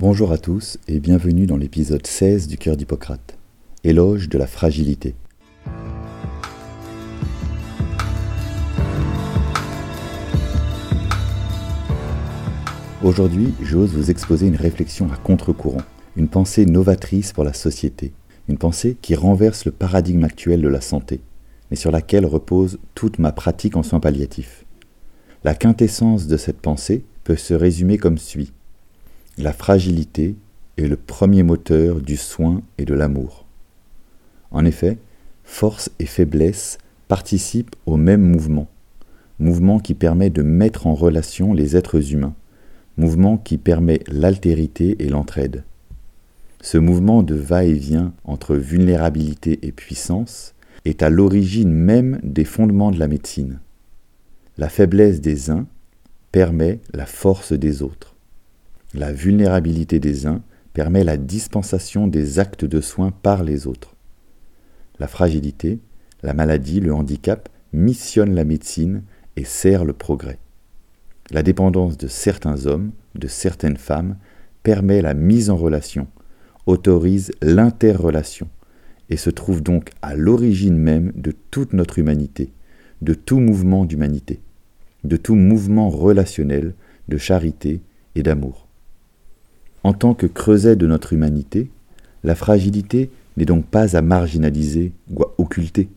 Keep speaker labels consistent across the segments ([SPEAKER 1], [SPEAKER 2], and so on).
[SPEAKER 1] Bonjour à tous et bienvenue dans l'épisode 16 du Cœur d'Hippocrate, éloge de la fragilité. Aujourd'hui, j'ose vous exposer une réflexion à contre-courant, une pensée novatrice pour la société, une pensée qui renverse le paradigme actuel de la santé, mais sur laquelle repose toute ma pratique en soins palliatifs. La quintessence de cette pensée peut se résumer comme suit. La fragilité est le premier moteur du soin et de l'amour. En effet, force et faiblesse participent au même mouvement, mouvement qui permet de mettre en relation les êtres humains, mouvement qui permet l'altérité et l'entraide. Ce mouvement de va-et-vient entre vulnérabilité et puissance est à l'origine même des fondements de la médecine. La faiblesse des uns permet la force des autres. La vulnérabilité des uns permet la dispensation des actes de soins par les autres. La fragilité, la maladie, le handicap missionnent la médecine et sert le progrès. La dépendance de certains hommes, de certaines femmes, permet la mise en relation, autorise l'interrelation, et se trouve donc à l'origine même de toute notre humanité, de tout mouvement d'humanité, de tout mouvement relationnel, de charité et d'amour. En tant que creuset de notre humanité, la fragilité n'est donc pas à marginaliser ou à occulter.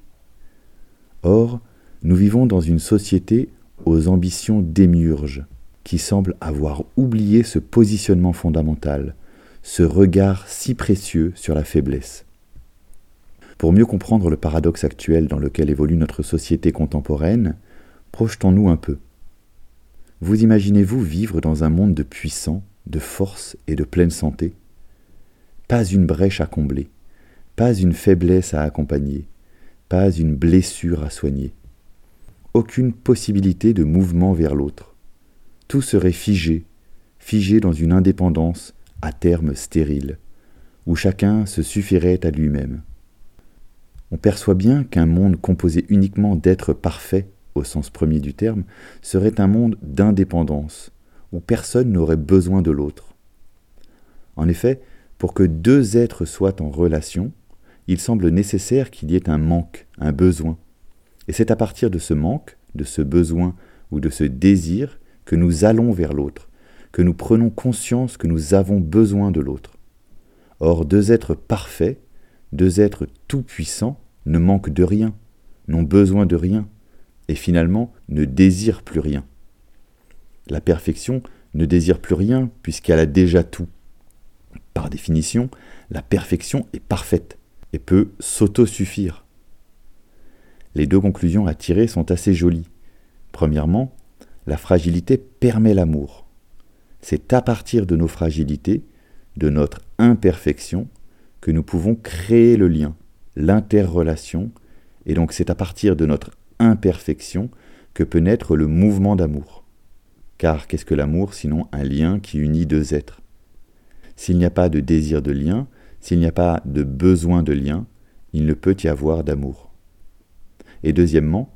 [SPEAKER 1] Or, nous vivons dans une société aux ambitions démiurges, qui semble avoir oublié ce positionnement fondamental, ce regard si précieux sur la faiblesse. Pour mieux comprendre le paradoxe actuel dans lequel évolue notre société contemporaine, projetons-nous un peu. Vous imaginez-vous vivre dans un monde de puissants de force et de pleine santé. Pas une brèche à combler, pas une faiblesse à accompagner, pas une blessure à soigner. Aucune possibilité de mouvement vers l'autre. Tout serait figé, figé dans une indépendance à terme stérile, où chacun se suffirait à lui-même. On perçoit bien qu'un monde composé uniquement d'êtres parfaits, au sens premier du terme, serait un monde d'indépendance, où personne n'aurait besoin de l'autre. En effet, pour que deux êtres soient en relation, il semble nécessaire qu'il y ait un manque, un besoin. Et c'est à partir de ce manque, de ce besoin ou de ce désir que nous allons vers l'autre, que nous prenons conscience que nous avons besoin de l'autre. Or, deux êtres parfaits, deux êtres tout-puissants, ne manquent de rien, n'ont besoin de rien, et finalement ne désirent plus rien. La perfection ne désire plus rien puisqu'elle a déjà tout. Par définition, la perfection est parfaite et peut s'auto-suffire. Les deux conclusions à tirer sont assez jolies. Premièrement, la fragilité permet l'amour. C'est à partir de nos fragilités, de notre imperfection, que nous pouvons créer le lien, l'interrelation, et donc c'est à partir de notre imperfection que peut naître le mouvement d'amour. Car qu'est-ce que l'amour sinon un lien qui unit deux êtres? S'il n'y a pas de désir de lien, s'il n'y a pas de besoin de lien, il ne peut y avoir d'amour. Et deuxièmement,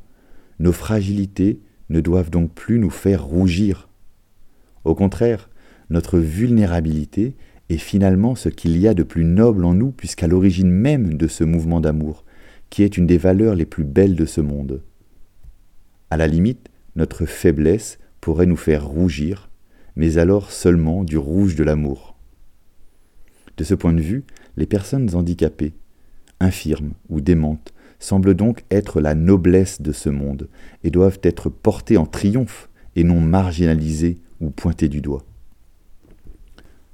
[SPEAKER 1] nos fragilités ne doivent donc plus nous faire rougir. Au contraire, notre vulnérabilité est finalement ce qu'il y a de plus noble en nous, puisqu'à l'origine même de ce mouvement d'amour, qui est une des valeurs les plus belles de ce monde. À la limite, notre faiblesse pourrait nous faire rougir, mais alors seulement du rouge de l'amour. De ce point de vue, les personnes handicapées, infirmes ou démentes, semblent donc être la noblesse de ce monde et doivent être portées en triomphe et non marginalisées ou pointées du doigt.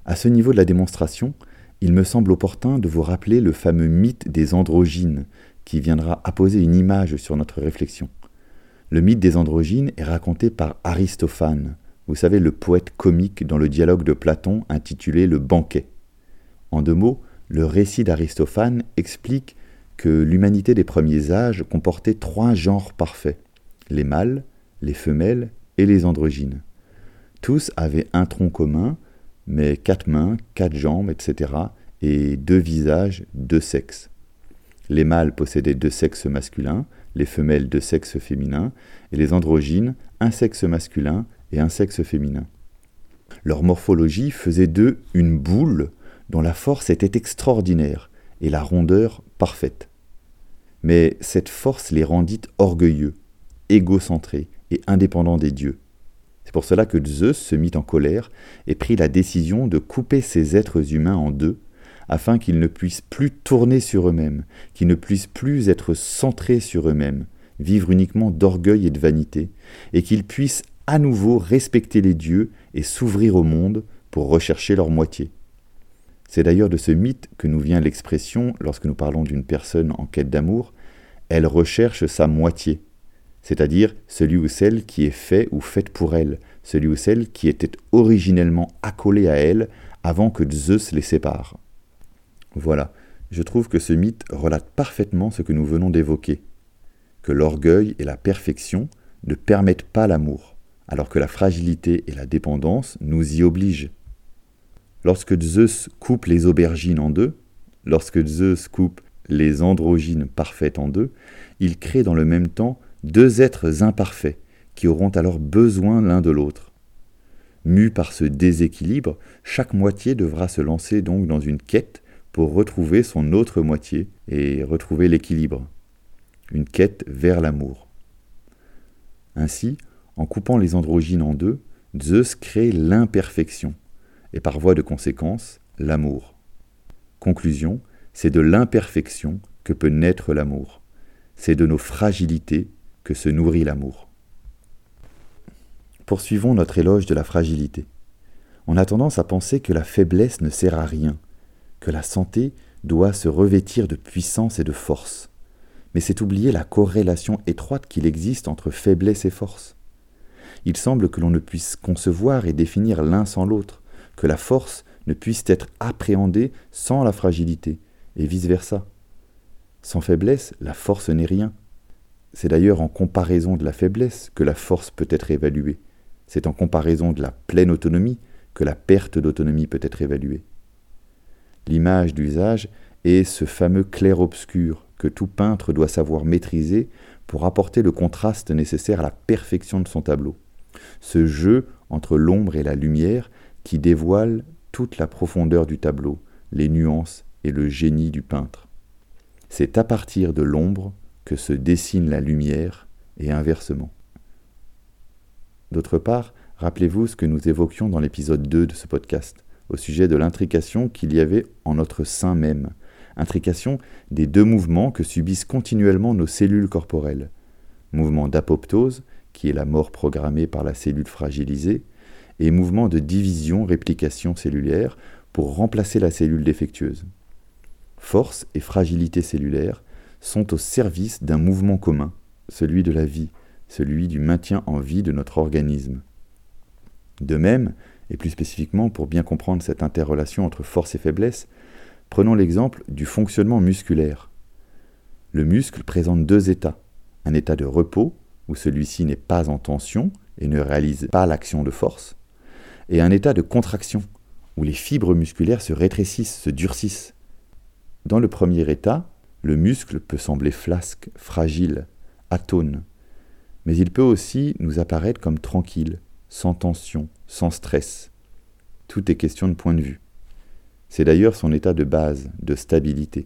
[SPEAKER 1] À ce niveau de la démonstration, il me semble opportun de vous rappeler le fameux mythe des androgynes qui viendra apposer une image sur notre réflexion. Le mythe des androgynes est raconté par Aristophane, vous savez, le poète comique dans le dialogue de Platon intitulé Le banquet. En deux mots, le récit d'Aristophane explique que l'humanité des premiers âges comportait trois genres parfaits, les mâles, les femelles et les androgynes. Tous avaient un tronc commun, mais quatre mains, quatre jambes, etc., et deux visages, deux sexes. Les mâles possédaient deux sexes masculins, les femelles de sexe féminin, et les androgynes, un sexe masculin et un sexe féminin. Leur morphologie faisait d'eux une boule dont la force était extraordinaire et la rondeur parfaite. Mais cette force les rendit orgueilleux, égocentrés et indépendants des dieux. C'est pour cela que Zeus se mit en colère et prit la décision de couper ces êtres humains en deux, afin qu'ils ne puissent plus tourner sur eux-mêmes, qu'ils ne puissent plus être centrés sur eux-mêmes, vivre uniquement d'orgueil et de vanité, et qu'ils puissent à nouveau respecter les dieux et s'ouvrir au monde pour rechercher leur moitié. C'est d'ailleurs de ce mythe que nous vient l'expression, lorsque nous parlons d'une personne en quête d'amour, elle recherche sa moitié, c'est-à-dire celui ou celle qui est fait ou faite pour elle, celui ou celle qui était originellement accolé à elle avant que Zeus les sépare. Voilà, je trouve que ce mythe relate parfaitement ce que nous venons d'évoquer, que l'orgueil et la perfection ne permettent pas l'amour, alors que la fragilité et la dépendance nous y obligent. Lorsque Zeus coupe les aubergines en deux, lorsque Zeus coupe les androgynes parfaites en deux, il crée dans le même temps deux êtres imparfaits qui auront alors besoin l'un de l'autre. Mu par ce déséquilibre, chaque moitié devra se lancer donc dans une quête pour retrouver son autre moitié et retrouver l'équilibre. Une quête vers l'amour. Ainsi, en coupant les androgynes en deux, Zeus crée l'imperfection, et par voie de conséquence, l'amour. Conclusion, c'est de l'imperfection que peut naître l'amour. C'est de nos fragilités que se nourrit l'amour. Poursuivons notre éloge de la fragilité. On a tendance à penser que la faiblesse ne sert à rien, que la santé doit se revêtir de puissance et de force. Mais c'est oublier la corrélation étroite qu'il existe entre faiblesse et force. Il semble que l'on ne puisse concevoir et définir l'un sans l'autre, que la force ne puisse être appréhendée sans la fragilité, et vice-versa. Sans faiblesse, la force n'est rien. C'est d'ailleurs en comparaison de la faiblesse que la force peut être évaluée. C'est en comparaison de la pleine autonomie que la perte d'autonomie peut être évaluée. L'image d'usage est ce fameux clair-obscur que tout peintre doit savoir maîtriser pour apporter le contraste nécessaire à la perfection de son tableau. Ce jeu entre l'ombre et la lumière qui dévoile toute la profondeur du tableau, les nuances et le génie du peintre. C'est à partir de l'ombre que se dessine la lumière et inversement. D'autre part, rappelez-vous ce que nous évoquions dans l'épisode 2 de ce podcast, au sujet de l'intrication qu'il y avait en notre sein même, intrication des deux mouvements que subissent continuellement nos cellules corporelles, mouvement d'apoptose, qui est la mort programmée par la cellule fragilisée, et mouvement de division-réplication cellulaire pour remplacer la cellule défectueuse. Force et fragilité cellulaire sont au service d'un mouvement commun, celui de la vie, celui du maintien en vie de notre organisme. De même, et plus spécifiquement pour bien comprendre cette interrelation entre force et faiblesse, prenons l'exemple du fonctionnement musculaire. Le muscle présente deux états, un état de repos, où celui-ci n'est pas en tension et ne réalise pas l'action de force, et un état de contraction, où les fibres musculaires se rétrécissent, se durcissent. Dans le premier état, le muscle peut sembler flasque, fragile, atone, mais il peut aussi nous apparaître comme tranquille, sans tension, sans stress. Tout est question de point de vue. C'est d'ailleurs son état de base, de stabilité.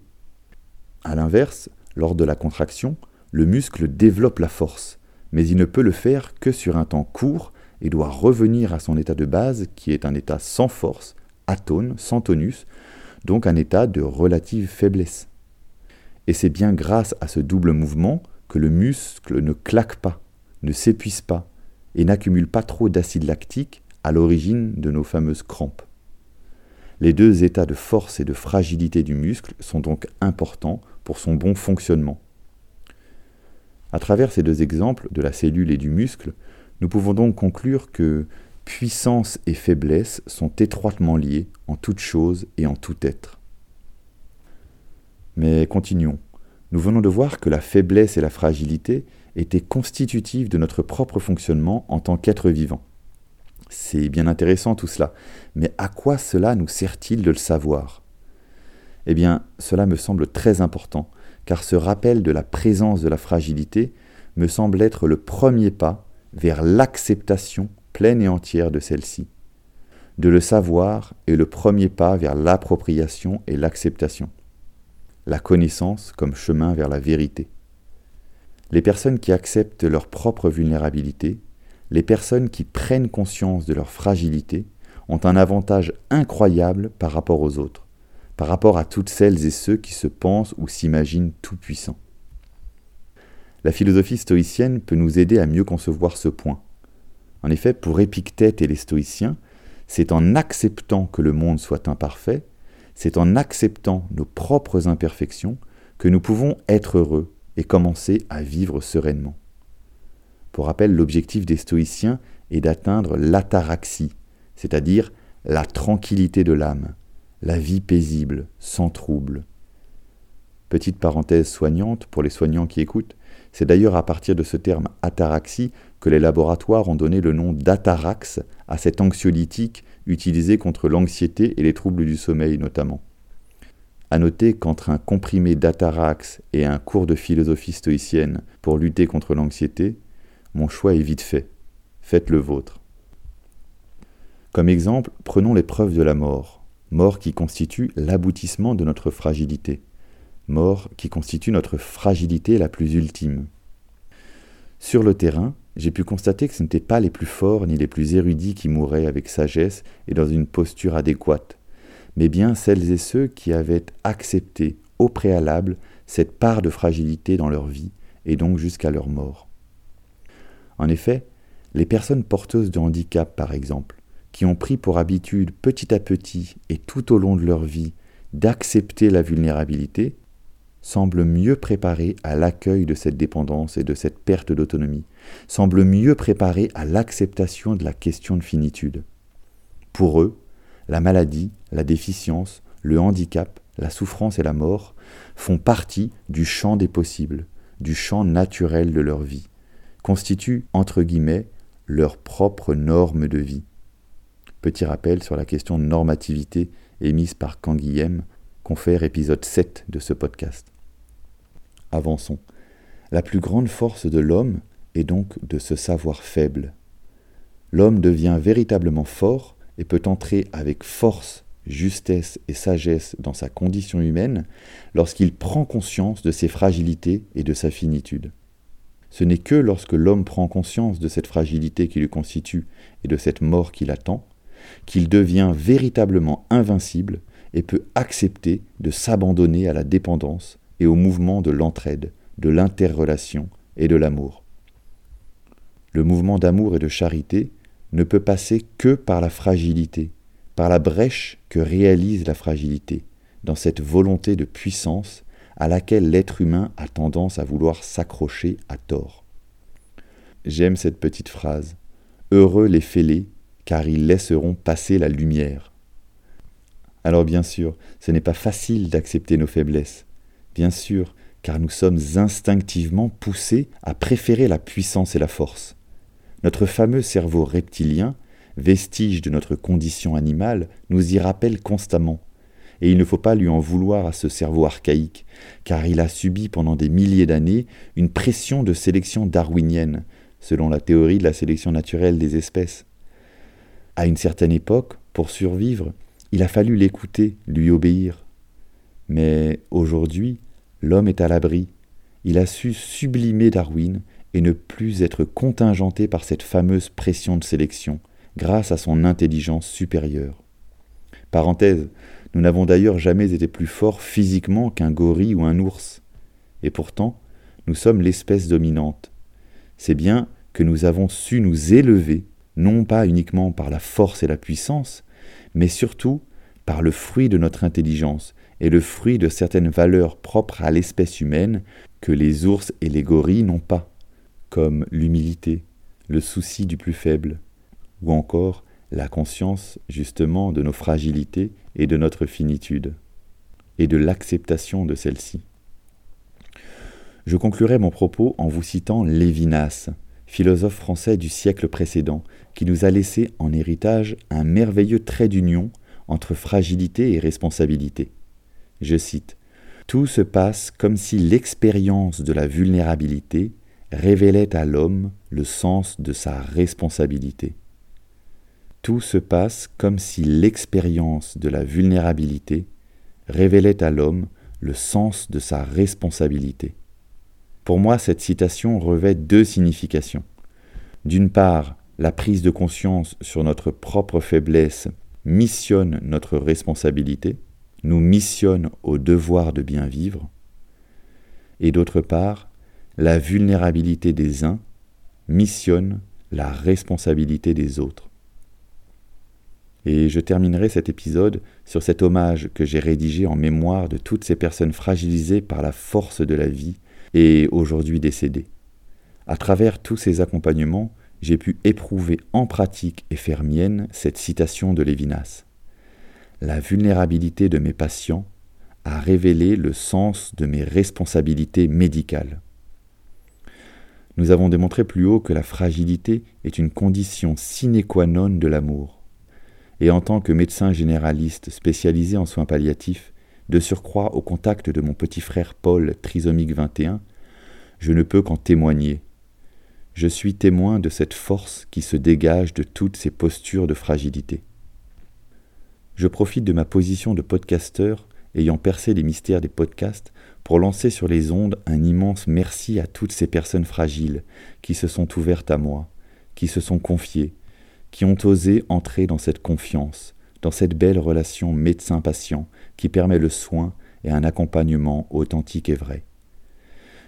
[SPEAKER 1] A l'inverse, lors de la contraction, le muscle développe la force, mais il ne peut le faire que sur un temps court et doit revenir à son état de base qui est un état sans force, atone, sans tonus, donc un état de relative faiblesse. Et c'est bien grâce à ce double mouvement que le muscle ne claque pas, ne s'épuise pas et n'accumule pas trop d'acide lactique à l'origine de nos fameuses crampes. Les deux états de force et de fragilité du muscle sont donc importants pour son bon fonctionnement. À travers ces deux exemples de la cellule et du muscle, nous pouvons donc conclure que puissance et faiblesse sont étroitement liées en toute chose et en tout être. Mais continuons. Nous venons de voir que la faiblesse et la fragilité étaient constitutives de notre propre fonctionnement en tant qu'être vivant. C'est bien intéressant tout cela, mais à quoi cela nous sert-il de le savoir? Eh bien, cela me semble très important, car ce rappel de la présence de la fragilité me semble être le premier pas vers l'acceptation pleine et entière de celle-ci. de le savoir est le premier pas vers l'appropriation et l'acceptation. La connaissance comme chemin vers la vérité. Les personnes qui acceptent leur propre vulnérabilité, les personnes qui prennent conscience de leur fragilité, ont un avantage incroyable par rapport aux autres, par rapport à toutes celles et ceux qui se pensent ou s'imaginent tout-puissants. La philosophie stoïcienne peut nous aider à mieux concevoir ce point. En effet, pour Épictète et les stoïciens, c'est en acceptant que le monde soit imparfait, c'est en acceptant nos propres imperfections que nous pouvons être heureux et commencer à vivre sereinement. Pour rappel, l'objectif des stoïciens est d'atteindre l'ataraxie, c'est-à-dire la tranquillité de l'âme, la vie paisible, sans trouble. Petite parenthèse soignante pour les soignants qui écoutent, c'est d'ailleurs à partir de ce terme ataraxie que les laboratoires ont donné le nom d'atarax à cet anxiolytique utilisé contre l'anxiété et les troubles du sommeil notamment. À noter qu'entre un comprimé d'atarax et un cours de philosophie stoïcienne pour lutter contre l'anxiété, mon choix est vite fait. Faites le vôtre. Comme exemple, prenons l'épreuve de la mort, mort qui constitue l'aboutissement de notre fragilité, mort qui constitue notre fragilité la plus ultime. Sur le terrain, j'ai pu constater que ce n'étaient pas les plus forts ni les plus érudits qui mouraient avec sagesse et dans une posture adéquate, mais bien celles et ceux qui avaient accepté au préalable cette part de fragilité dans leur vie et donc jusqu'à leur mort. En effet, les personnes porteuses de handicap, par exemple, qui ont pris pour habitude petit à petit et tout au long de leur vie d'accepter la vulnérabilité, semble mieux préparé à l'accueil de cette dépendance et de cette perte d'autonomie, semble mieux préparé à l'acceptation de la question de finitude. Pour eux, la maladie, la déficience, le handicap, la souffrance et la mort font partie du champ des possibles, du champ naturel de leur vie, constituent, entre guillemets, leur propre norme de vie. Petit rappel sur la question de normativité émise par Canguilhem, confère épisode 7 de ce podcast. Avançons. La plus grande force de l'homme est donc de se savoir faible. L'homme devient véritablement fort et peut entrer avec force, justesse et sagesse dans sa condition humaine lorsqu'il prend conscience de ses fragilités et de sa finitude. Ce n'est que lorsque l'homme prend conscience de cette fragilité qui lui constitue et de cette mort qui l'attend, qu'il devient véritablement invincible et peut accepter de s'abandonner à la dépendance et au mouvement de l'entraide, de l'interrelation et de l'amour. Le mouvement d'amour et de charité ne peut passer que par la fragilité, par la brèche que réalise la fragilité, dans cette volonté de puissance à laquelle l'être humain a tendance à vouloir s'accrocher à tort. J'aime cette petite phrase. Heureux les fêlés, car ils laisseront passer la lumière. Alors bien sûr, ce n'est pas facile d'accepter nos faiblesses, Bien sûr, car nous sommes instinctivement poussés à préférer la puissance et la force. Notre fameux cerveau reptilien, vestige de notre condition animale, nous y rappelle constamment. Et il ne faut pas lui en vouloir à ce cerveau archaïque, car il a subi pendant des milliers d'années une pression de sélection darwinienne, selon la théorie de la sélection naturelle des espèces. À une certaine époque, pour survivre, il a fallu l'écouter, lui obéir. Mais aujourd'hui, l'homme est à l'abri. Il a su sublimer Darwin et ne plus être contingenté par cette fameuse pression de sélection, grâce à son intelligence supérieure. Parenthèse, nous n'avons d'ailleurs jamais été plus forts physiquement qu'un gorille ou un ours. Et pourtant, nous sommes l'espèce dominante. C'est bien que nous avons su nous élever, non pas uniquement par la force et la puissance, mais surtout par le fruit de notre intelligence est le fruit de certaines valeurs propres à l'espèce humaine que les ours et les gorilles n'ont pas, comme l'humilité, le souci du plus faible, ou encore la conscience justement de nos fragilités et de notre finitude, et de l'acceptation de celle-ci. Je conclurai mon propos en vous citant Lévinas, philosophe français du siècle précédent, qui nous a laissé en héritage un merveilleux trait d'union entre fragilité et responsabilité. Je cite Tout se passe comme si l'expérience de la vulnérabilité révélait à l'homme le sens de sa responsabilité. Tout se passe comme si l'expérience de la vulnérabilité révélait à l'homme le sens de sa responsabilité. Pour moi, cette citation revêt deux significations. D'une part, la prise de conscience sur notre propre faiblesse missionne notre responsabilité, nous missionne au devoir de bien vivre, et d'autre part, la vulnérabilité des uns missionne la responsabilité des autres. Et je terminerai cet épisode sur cet hommage que j'ai rédigé en mémoire de toutes ces personnes fragilisées par la force de la vie et aujourd'hui décédées. À travers tous ces accompagnements, j'ai pu éprouver en pratique et faire mienne cette citation de Lévinas. La vulnérabilité de mes patients a révélé le sens de mes responsabilités médicales. Nous avons démontré plus haut que la fragilité est une condition sine qua non de l'amour. Et en tant que médecin généraliste spécialisé en soins palliatifs, de surcroît au contact de mon petit frère Paul, trisomique 21, je ne peux qu'en témoigner. Je suis témoin de cette force qui se dégage de toutes ces postures de fragilité. Je profite de ma position de podcasteur ayant percé les mystères des podcasts pour lancer sur les ondes un immense merci à toutes ces personnes fragiles qui se sont ouvertes à moi, qui se sont confiées, qui ont osé entrer dans cette confiance, dans cette belle relation médecin-patient qui permet le soin et un accompagnement authentique et vrai.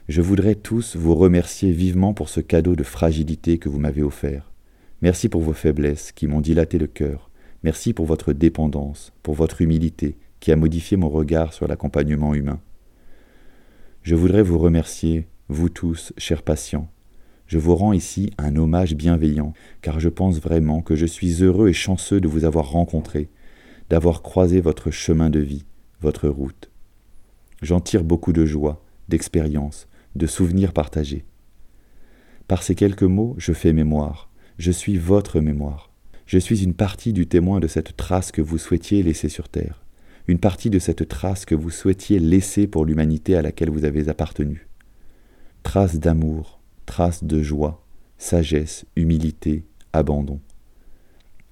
[SPEAKER 1] Je voudrais tous vous remercier vivement pour ce cadeau de fragilité que vous m'avez offert. Merci pour vos faiblesses qui m'ont dilaté le cœur. Merci pour votre dépendance, pour votre humilité qui a modifié mon regard sur l'accompagnement humain. Je voudrais vous remercier, vous tous, chers patients. Je vous rends ici un hommage bienveillant, car je pense vraiment que je suis heureux et chanceux de vous avoir rencontré, d'avoir croisé votre chemin de vie, votre route. J'en tire beaucoup de joie, d'expérience, de souvenirs partagés. Par ces quelques mots, je fais mémoire. Je suis votre mémoire. Je suis une partie du témoin de cette trace que vous souhaitiez laisser sur Terre, une partie de cette trace que vous souhaitiez laisser pour l'humanité à laquelle vous avez appartenu. Trace d'amour, trace de joie, sagesse, humilité, abandon.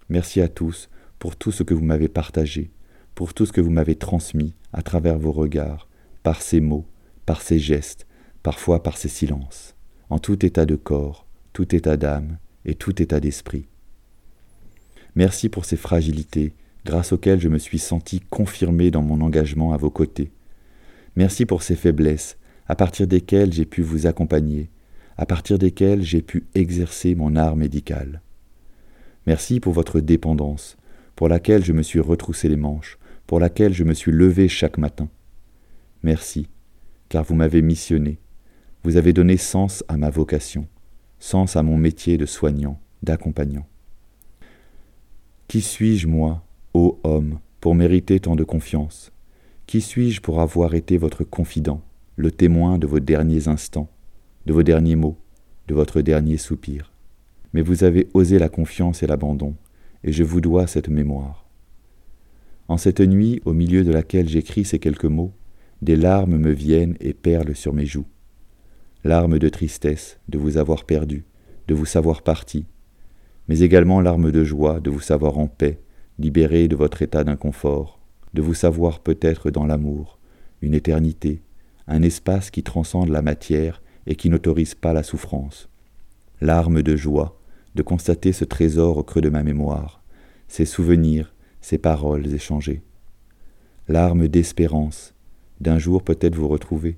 [SPEAKER 1] Merci à tous pour tout ce que vous m'avez partagé, pour tout ce que vous m'avez transmis à travers vos regards, par ces mots, par ces gestes, parfois par ces silences, en tout état de corps, tout état d'âme et tout état d'esprit. Merci pour ces fragilités grâce auxquelles je me suis senti confirmé dans mon engagement à vos côtés. Merci pour ces faiblesses à partir desquelles j'ai pu vous accompagner, à partir desquelles j'ai pu exercer mon art médical. Merci pour votre dépendance, pour laquelle je me suis retroussé les manches, pour laquelle je me suis levé chaque matin. Merci, car vous m'avez missionné, vous avez donné sens à ma vocation, sens à mon métier de soignant, d'accompagnant. Qui suis-je, moi, ô homme, pour mériter tant de confiance? Qui suis-je pour avoir été votre confident, le témoin de vos derniers instants, de vos derniers mots, de votre dernier soupir Mais vous avez osé la confiance et l'abandon, et je vous dois cette mémoire. En cette nuit, au milieu de laquelle j'écris ces quelques mots, des larmes me viennent et perlent sur mes joues larmes de tristesse de vous avoir perdu, de vous savoir parti, mais également larmes de joie de vous savoir en paix, libéré de votre état d'inconfort, de vous savoir peut-être dans l'amour, une éternité, un espace qui transcende la matière et qui n'autorise pas la souffrance. Larmes de joie de constater ce trésor au creux de ma mémoire, ces souvenirs, ces paroles échangées. Larmes d'espérance d'un jour peut-être vous retrouver,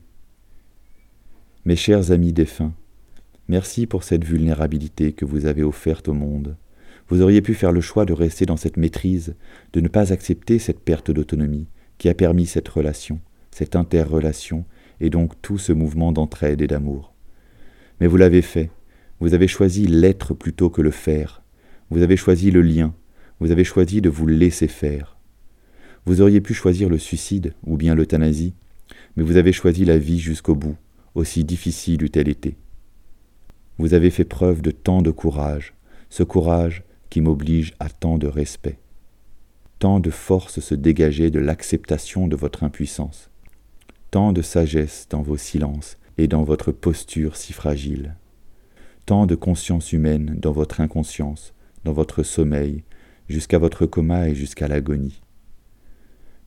[SPEAKER 1] mes chers amis défunts, merci pour cette vulnérabilité que vous avez offerte au monde. Vous auriez pu faire le choix de rester dans cette maîtrise, de ne pas accepter cette perte d'autonomie qui a permis cette relation, cette interrelation, et donc tout ce mouvement d'entraide et d'amour. Mais vous l'avez fait, vous avez choisi l'être plutôt que le faire, vous avez choisi le lien, vous avez choisi de vous laisser faire. Vous auriez pu choisir le suicide ou bien l'euthanasie, mais vous avez choisi la vie jusqu'au bout, aussi difficile eût-elle été. Vous avez fait preuve de tant de courage, ce courage qui m'oblige à tant de respect. Tant de force se dégageait de l'acceptation de votre impuissance, tant de sagesse dans vos silences et dans votre posture si fragile, tant de conscience humaine dans votre inconscience, dans votre sommeil, jusqu'à votre coma et jusqu'à l'agonie.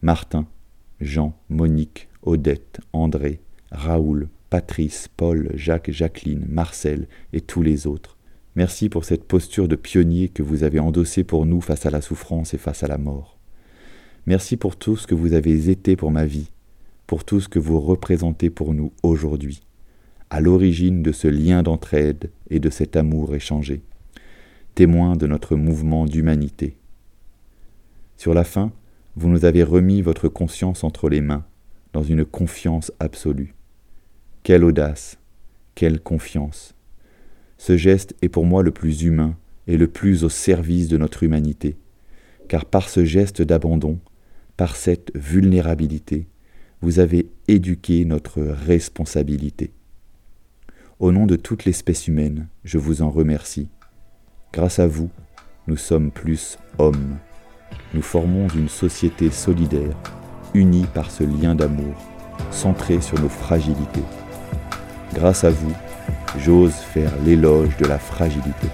[SPEAKER 1] Martin, Jean, Monique, Odette, André, Raoul, Patrice, Paul, Jacques, Jacqueline, Marcel et tous les autres. Merci pour cette posture de pionnier que vous avez endossée pour nous face à la souffrance et face à la mort. Merci pour tout ce que vous avez été pour ma vie, pour tout ce que vous représentez pour nous aujourd'hui, à l'origine de ce lien d'entraide et de cet amour échangé, témoin de notre mouvement d'humanité. Sur la fin, vous nous avez remis votre conscience entre les mains, dans une confiance absolue. Quelle audace, quelle confiance. Ce geste est pour moi le plus humain et le plus au service de notre humanité, car par ce geste d'abandon, par cette vulnérabilité, vous avez éduqué notre responsabilité. Au nom de toute l'espèce humaine, je vous en remercie. Grâce à vous, nous sommes plus hommes. Nous formons une société solidaire, unie par ce lien d'amour, centré sur nos fragilités. Grâce à vous, j'ose faire l'éloge de la fragilité.